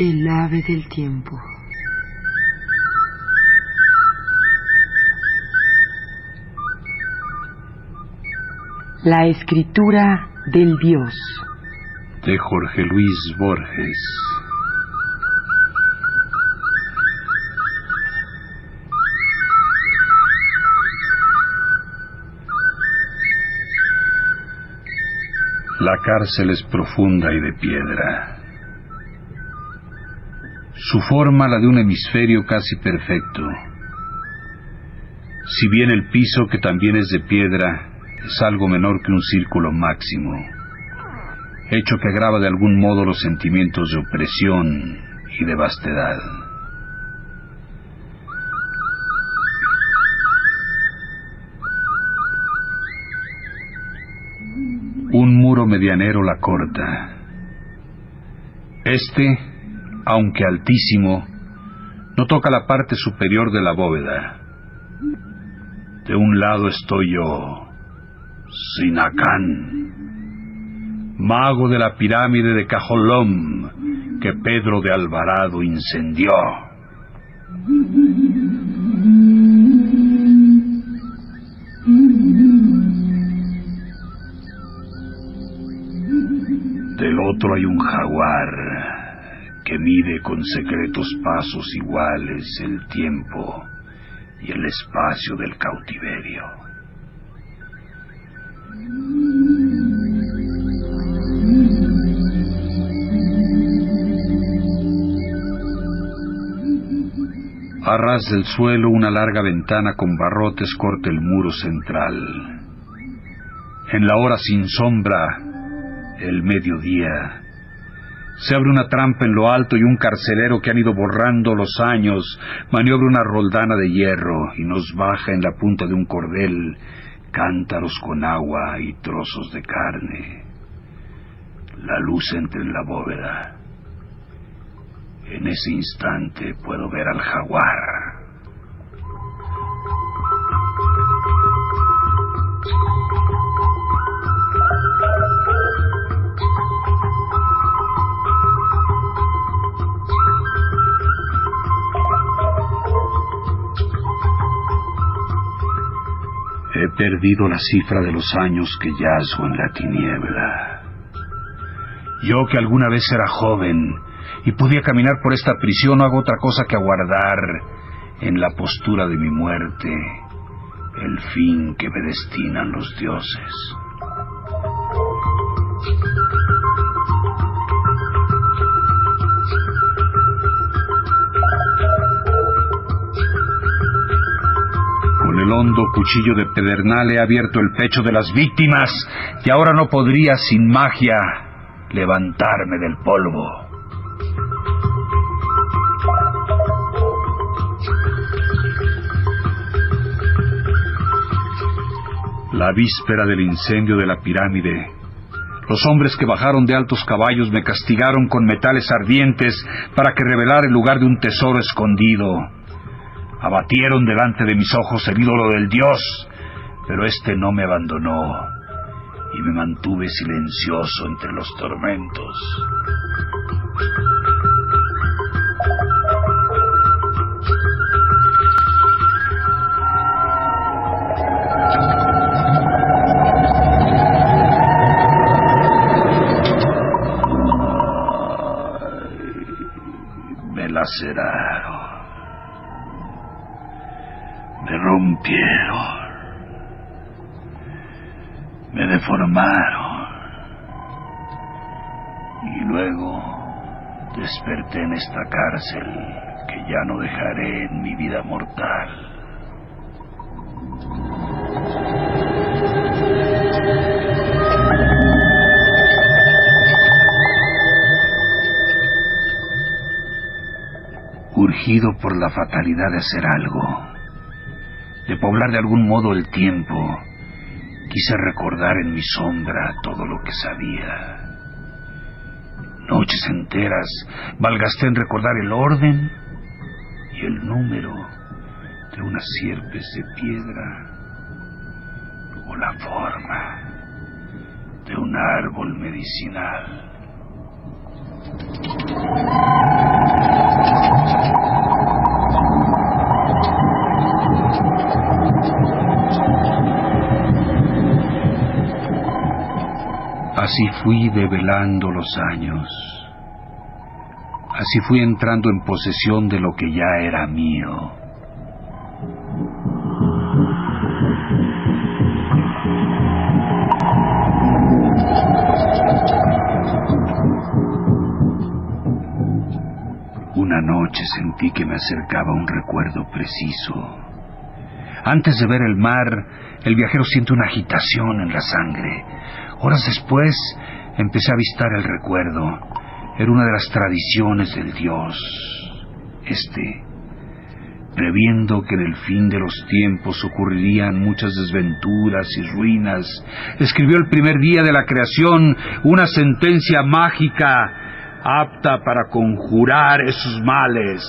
El ave del tiempo. La escritura del Dios. De Jorge Luis Borges. La cárcel es profunda y de piedra. Su forma la de un hemisferio casi perfecto. Si bien el piso, que también es de piedra, es algo menor que un círculo máximo, hecho que agrava de algún modo los sentimientos de opresión y de vastedad. Un muro medianero la corta. Este, aunque altísimo, no toca la parte superior de la bóveda. De un lado estoy yo, Sinacán, mago de la pirámide de Cajolom que Pedro de Alvarado incendió. Del otro hay un jaguar que mide con secretos pasos iguales el tiempo y el espacio del cautiverio. A ras del suelo una larga ventana con barrotes corta el muro central. En la hora sin sombra, el mediodía, se abre una trampa en lo alto y un carcelero que han ido borrando los años maniobra una roldana de hierro y nos baja en la punta de un cordel cántaros con agua y trozos de carne. La luz entra en la bóveda. En ese instante puedo ver al jaguar. Perdido la cifra de los años que yazgo en la tiniebla. Yo que alguna vez era joven y podía caminar por esta prisión no hago otra cosa que aguardar en la postura de mi muerte el fin que me destinan los dioses. El hondo cuchillo de pedernal he abierto el pecho de las víctimas y ahora no podría sin magia levantarme del polvo. La víspera del incendio de la pirámide, los hombres que bajaron de altos caballos me castigaron con metales ardientes para que revelara el lugar de un tesoro escondido. Abatieron delante de mis ojos el ídolo del dios, pero éste no me abandonó y me mantuve silencioso entre los tormentos. Me me mintieron. Me deformaron. Y luego desperté en esta cárcel que ya no dejaré en mi vida mortal. Urgido por la fatalidad de hacer algo, de poblar de algún modo el tiempo, quise recordar en mi sombra todo lo que sabía. Noches enteras valgasté en recordar el orden y el número de unas sierpes de piedra o la forma de un árbol medicinal. Así fui develando los años. Así fui entrando en posesión de lo que ya era mío. Una noche sentí que me acercaba un recuerdo preciso. Antes de ver el mar, el viajero siente una agitación en la sangre. Horas después, empecé a avistar el recuerdo. Era una de las tradiciones del dios. Este, previendo que en el fin de los tiempos ocurrirían muchas desventuras y ruinas, escribió el primer día de la creación una sentencia mágica apta para conjurar esos males.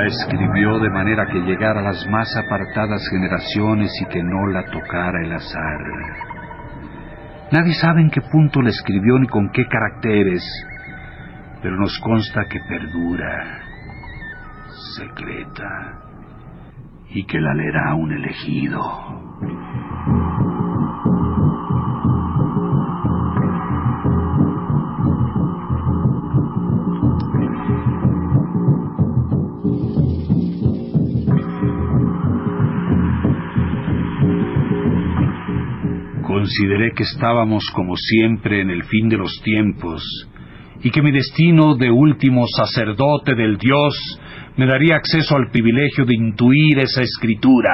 La escribió de manera que llegara a las más apartadas generaciones y que no la tocara el azar. Nadie sabe en qué punto la escribió ni con qué caracteres, pero nos consta que perdura secreta y que la leerá un elegido. Consideré que estábamos como siempre en el fin de los tiempos y que mi destino de último sacerdote del Dios me daría acceso al privilegio de intuir esa escritura.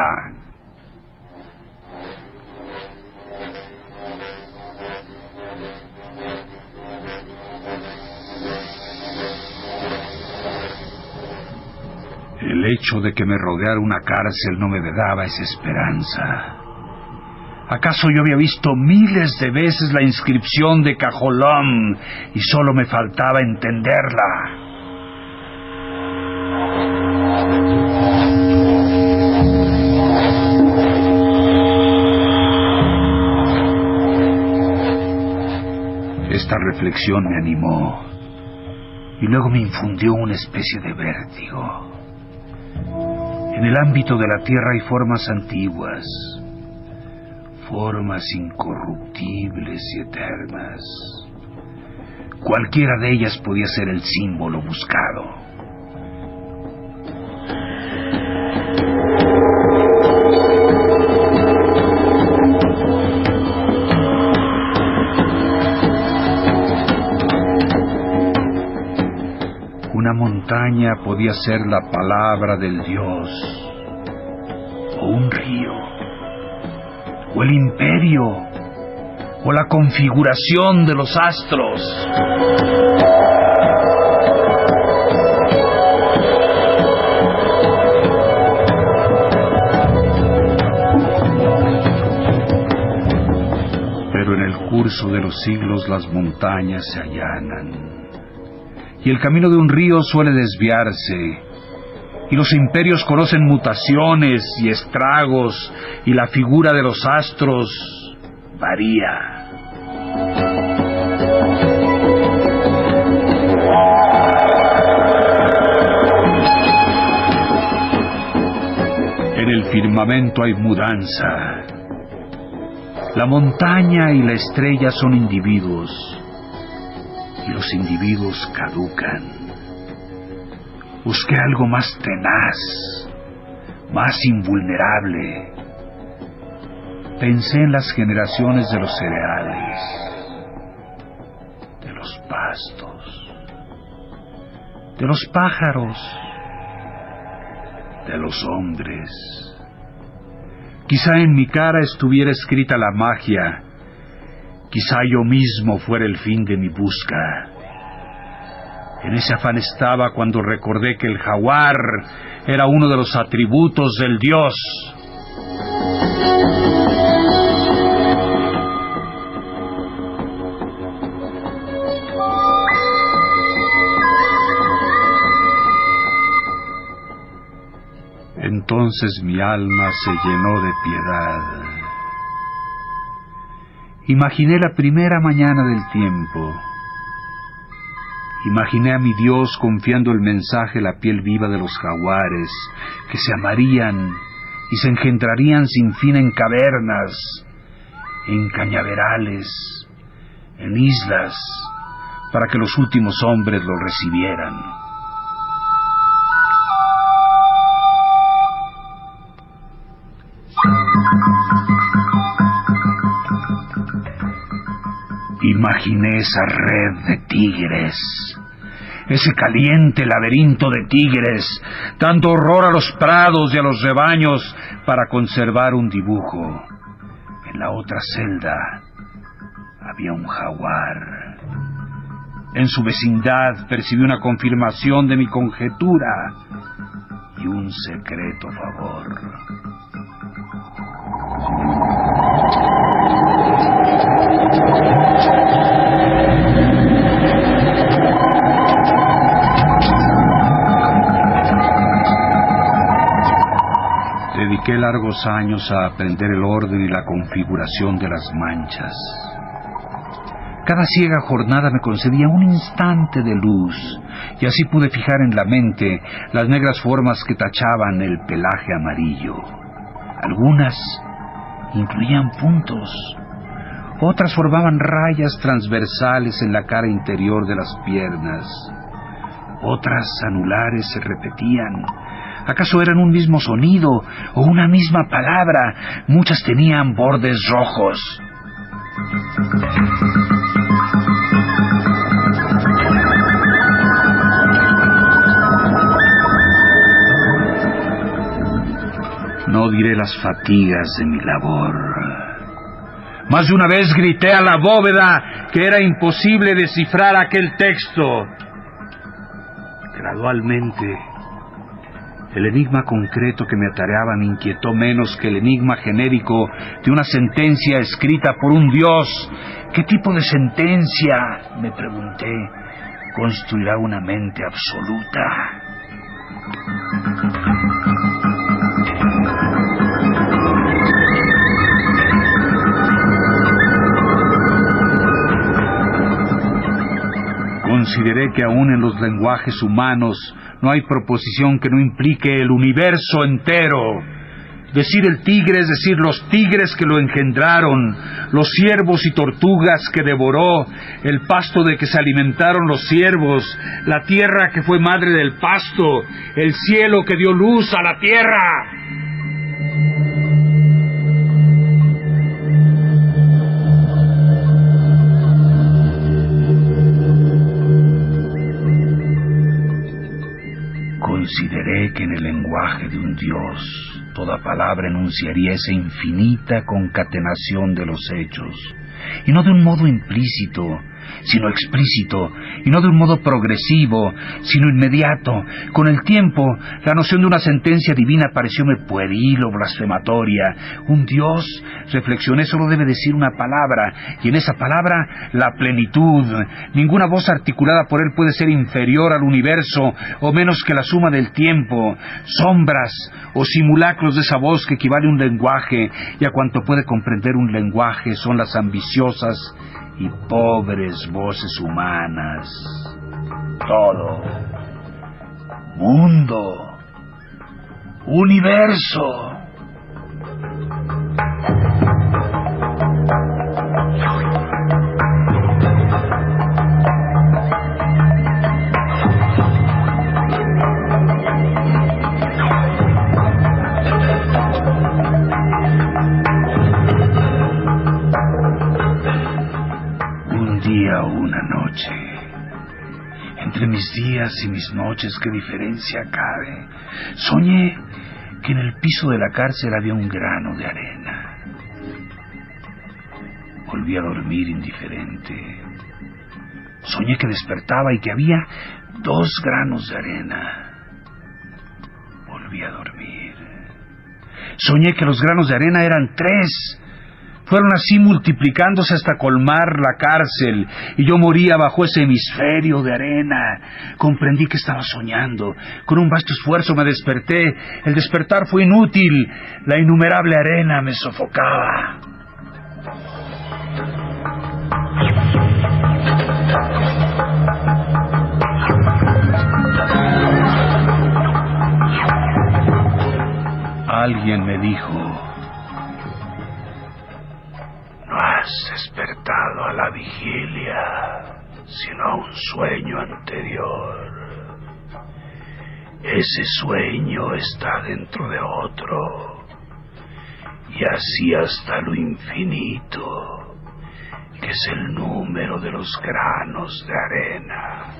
El hecho de que me rodeara una cárcel no me daba esa esperanza. ¿Acaso yo había visto miles de veces la inscripción de Cajolón y solo me faltaba entenderla? Esta reflexión me animó y luego me infundió una especie de vértigo. En el ámbito de la tierra hay formas antiguas, formas incorruptibles y eternas. Cualquiera de ellas podía ser el símbolo buscado. Una montaña podía ser la palabra del Dios, o un río, o el imperio, o la configuración de los astros. Pero en el curso de los siglos las montañas se allanan y el camino de un río suele desviarse, y los imperios conocen mutaciones y estragos, y la figura de los astros varía. En el firmamento hay mudanza. La montaña y la estrella son individuos y los individuos caducan. Busqué algo más tenaz, más invulnerable. Pensé en las generaciones de los cereales, de los pastos, de los pájaros, de los hombres, Quizá en mi cara estuviera escrita la magia. Quizá yo mismo fuera el fin de mi busca. En ese afán estaba cuando recordé que el jaguar era uno de los atributos del dios. Entonces mi alma se llenó de piedad. Imaginé la primera mañana del tiempo. Imaginé a mi Dios confiando el mensaje la piel viva de los jaguares, que se amarían y se engendrarían sin fin en cavernas, en cañaverales, en islas, para que los últimos hombres lo recibieran. Imaginé esa red de tigres, ese caliente laberinto de tigres, dando horror a los prados y a los rebaños para conservar un dibujo. En la otra celda había un jaguar. En su vecindad percibí una confirmación de mi conjetura y un secreto favor. Dediqué largos años a aprender el orden y la configuración de las manchas. Cada ciega jornada me concedía un instante de luz, y así pude fijar en la mente las negras formas que tachaban el pelaje amarillo. Algunas incluían puntos, otras formaban rayas transversales en la cara interior de las piernas, otras anulares se repetían. ¿Acaso eran un mismo sonido o una misma palabra? Muchas tenían bordes rojos. No diré las fatigas de mi labor. Más de una vez grité a la bóveda que era imposible descifrar aquel texto. Gradualmente, el enigma concreto que me atareaba me inquietó menos que el enigma genérico de una sentencia escrita por un dios. ¿Qué tipo de sentencia, me pregunté, construirá una mente absoluta? Consideré que aún en los lenguajes humanos no hay proposición que no implique el universo entero. Decir el tigre es decir los tigres que lo engendraron, los ciervos y tortugas que devoró, el pasto de que se alimentaron los ciervos, la tierra que fue madre del pasto, el cielo que dio luz a la tierra. Dios toda palabra enunciaría esa infinita concatenación de los hechos, y no de un modo implícito, sino explícito, y no de un modo progresivo, sino inmediato. Con el tiempo, la noción de una sentencia divina parecióme pueril o blasfematoria. Un Dios, reflexioné, solo debe decir una palabra, y en esa palabra la plenitud. Ninguna voz articulada por él puede ser inferior al universo, o menos que la suma del tiempo. Sombras o simulacros de esa voz que equivale a un lenguaje, y a cuanto puede comprender un lenguaje son las ambiciosas y pobres voces humanas. Todo. Mundo. Universo. Y mis noches, qué diferencia cabe. Soñé que en el piso de la cárcel había un grano de arena. Volví a dormir indiferente. Soñé que despertaba y que había dos granos de arena. Volví a dormir. Soñé que los granos de arena eran tres fueron así multiplicándose hasta colmar la cárcel y yo moría bajo ese hemisferio de arena. Comprendí que estaba soñando. Con un vasto esfuerzo me desperté. El despertar fue inútil. La innumerable arena me sofocaba. Alguien me dijo, has despertado a la vigilia, sino a un sueño anterior. Ese sueño está dentro de otro, y así hasta lo infinito, que es el número de los granos de arena.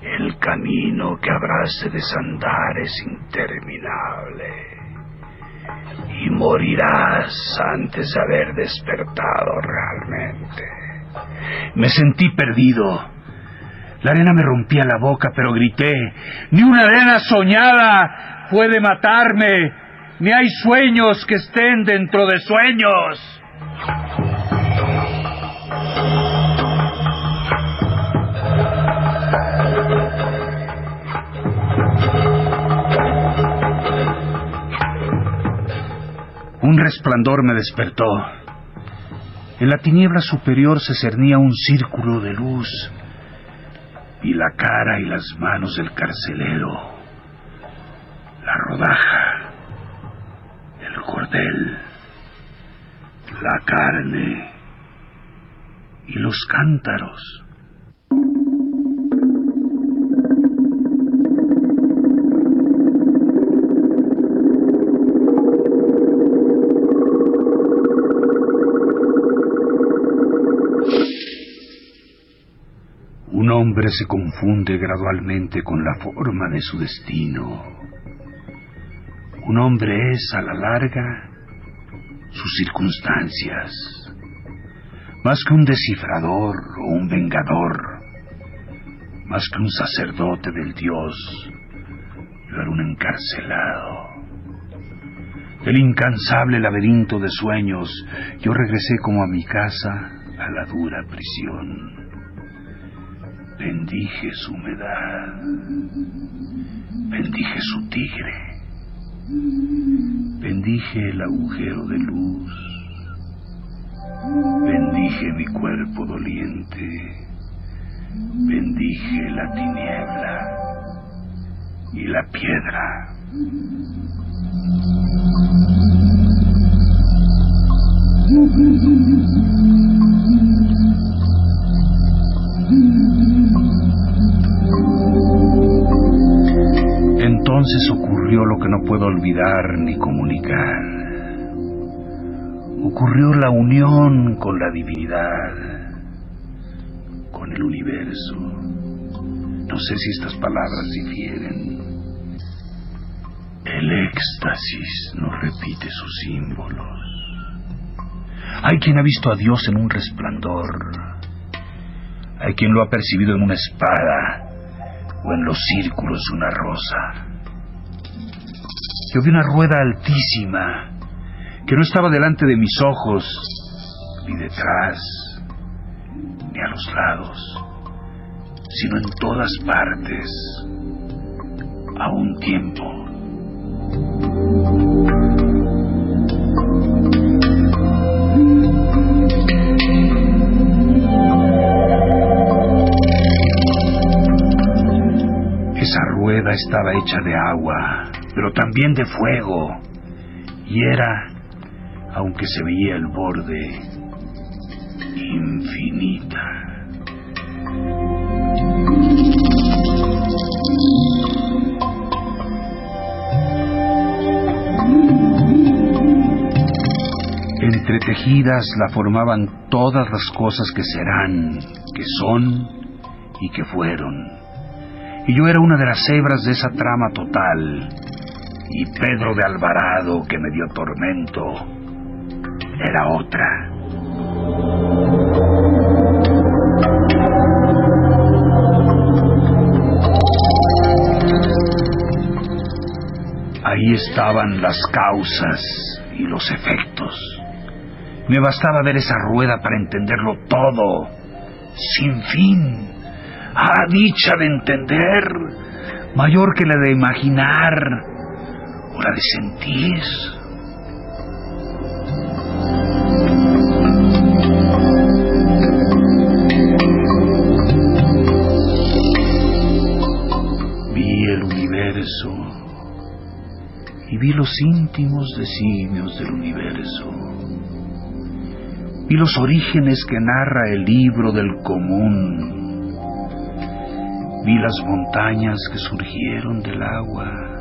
El camino que habrás de desandar es interminable morirás antes de haber despertado realmente. Me sentí perdido. La arena me rompía la boca, pero grité, ni una arena soñada puede matarme, ni hay sueños que estén dentro de sueños. Un resplandor me despertó. En la tiniebla superior se cernía un círculo de luz y la cara y las manos del carcelero, la rodaja, el cordel, la carne y los cántaros. Hombre se confunde gradualmente con la forma de su destino. Un hombre es, a la larga, sus circunstancias, más que un descifrador o un vengador, más que un sacerdote del Dios, yo era un encarcelado. Del incansable laberinto de sueños, yo regresé como a mi casa, a la dura prisión. Bendije su humedad, bendije su tigre, bendije el agujero de luz, bendije mi cuerpo doliente, bendije la tiniebla y la piedra. Entonces ocurrió lo que no puedo olvidar ni comunicar. Ocurrió la unión con la divinidad, con el universo. No sé si estas palabras difieren. El éxtasis no repite sus símbolos. Hay quien ha visto a Dios en un resplandor. Hay quien lo ha percibido en una espada o en los círculos una rosa. Yo vi una rueda altísima que no estaba delante de mis ojos, ni detrás, ni a los lados, sino en todas partes, a un tiempo. Esa rueda estaba hecha de agua pero también de fuego, y era, aunque se veía el borde, infinita. Entretejidas la formaban todas las cosas que serán, que son y que fueron. Y yo era una de las hebras de esa trama total, Y Pedro de Alvarado, que me dio tormento, era otra. Ahí estaban las causas y los efectos. Me bastaba ver esa rueda para entenderlo todo, sin fin. Ah, dicha de entender, mayor que la de imaginar de sentir. Vi el universo y vi los íntimos designios del universo. Vi los orígenes que narra el libro del común. Vi las montañas que surgieron del agua.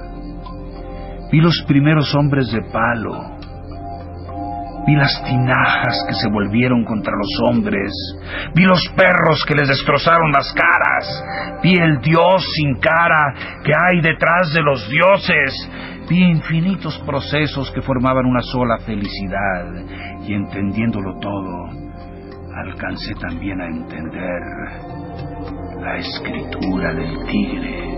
Vi los primeros hombres de palo. Vi las tinajas que se volvieron contra los hombres. Vi los perros que les destrozaron las caras. Vi el Dios sin cara que hay detrás de los dioses. Vi infinitos procesos que formaban una sola felicidad. Y entendiéndolo todo, alcancé también a entender la escritura del tigre.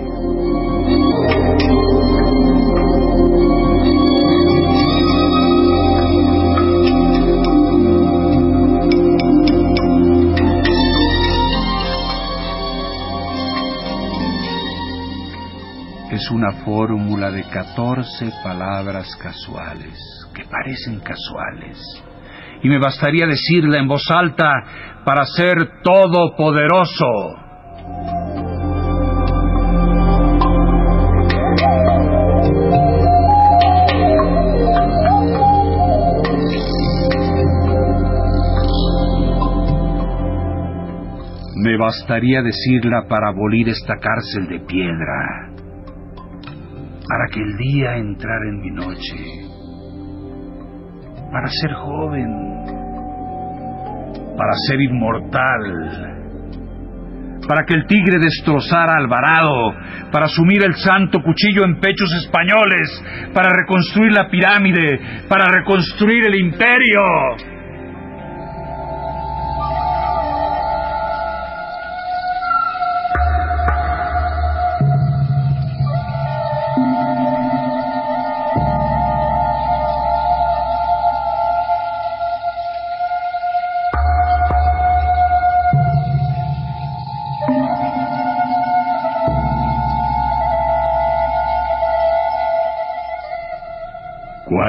Es una fórmula de 14 palabras casuales, que parecen casuales. Y me bastaría decirla en voz alta para ser todopoderoso. Me bastaría decirla para abolir esta cárcel de piedra para que el día entrara en mi noche, para ser joven, para ser inmortal, para que el tigre destrozara a Alvarado, para asumir el santo cuchillo en pechos españoles, para reconstruir la pirámide, para reconstruir el imperio.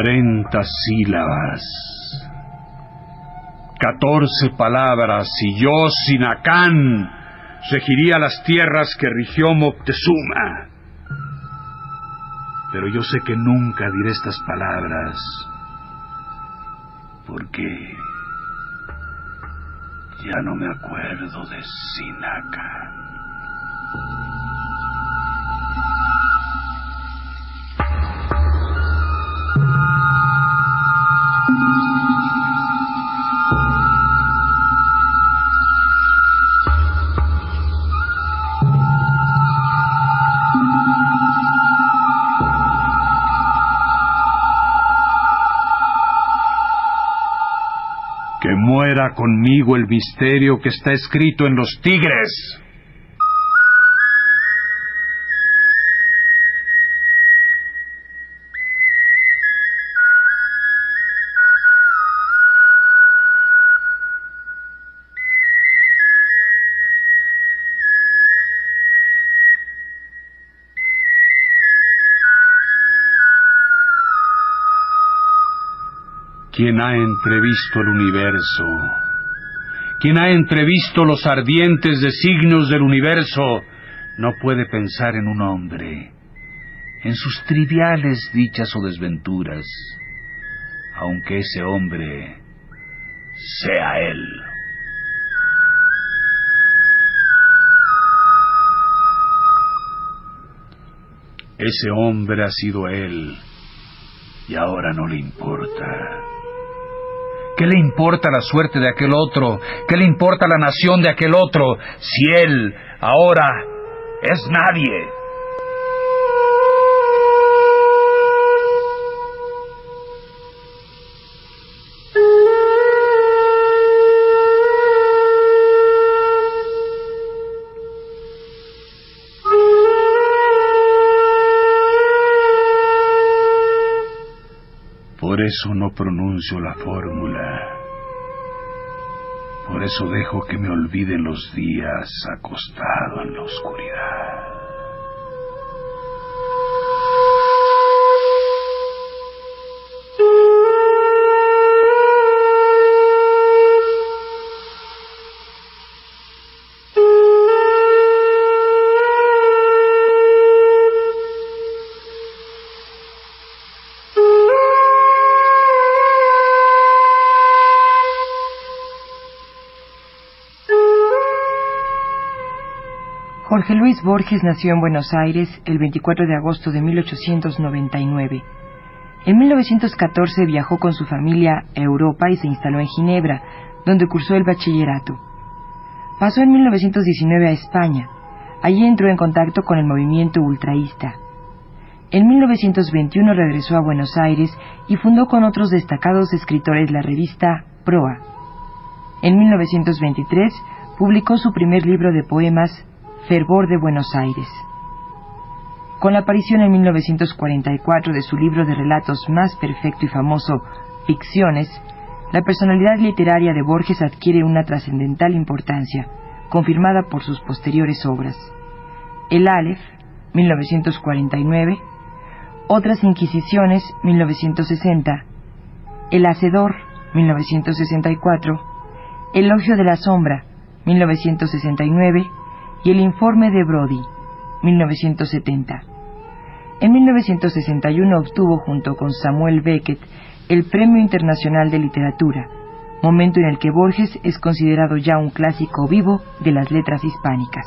Cuarenta sílabas, catorce palabras, y yo, Sinacán, regiría las tierras que rigió Moctezuma. Pero yo sé que nunca diré estas palabras, porque ya no me acuerdo de Sinacán. Conmigo el misterio que está escrito en los tigres. Quien ha entrevisto el universo, quien ha entrevisto los ardientes designios del universo, no puede pensar en un hombre, en sus triviales dichas o desventuras, aunque ese hombre sea él. Ese hombre ha sido él y ahora no le importa. ¿Qué le importa la suerte de aquel otro? ¿Qué le importa la nación de aquel otro si él ahora es nadie? Eso no pronuncio la fórmula. Por eso dejo que me olviden los días acostado en la oscuridad. Jorge Luis Borges nació en Buenos Aires el 24 de agosto de 1899. En 1914 viajó con su familia a Europa y se instaló en Ginebra, donde cursó el bachillerato. Pasó en 1919 a España. Allí entró en contacto con el movimiento ultraísta. En 1921 regresó a Buenos Aires y fundó con otros destacados escritores la revista Proa. En 1923 publicó su primer libro de poemas Fervor de Buenos Aires. Con la aparición en 1944 de su libro de relatos más perfecto y famoso, Ficciones, la personalidad literaria de Borges adquiere una trascendental importancia, confirmada por sus posteriores obras. El Aleph, 1949, Otras Inquisiciones, 1960, El Hacedor, 1964, Elogio de la Sombra, 1969, y el informe de Brody, 1970. En 1961 obtuvo junto con Samuel Beckett el Premio Internacional de Literatura, momento en el que Borges es considerado ya un clásico vivo de las letras hispánicas.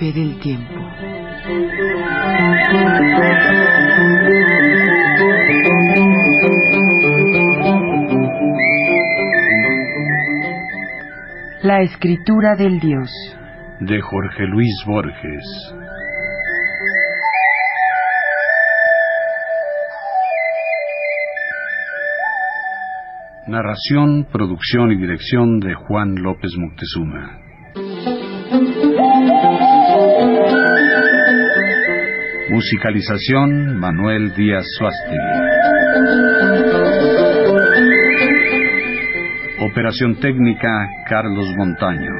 El ave del tiempo. La escritura del Dios. De Jorge Luis Borges. Narración, producción y dirección de Juan López Moctezuma. Musicalización Manuel Díaz Suástegui. Operación técnica Carlos Montaño.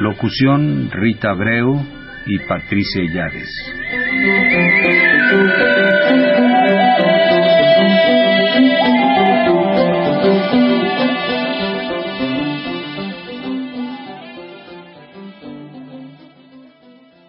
Locución Rita Abreu y Patricia Llaves.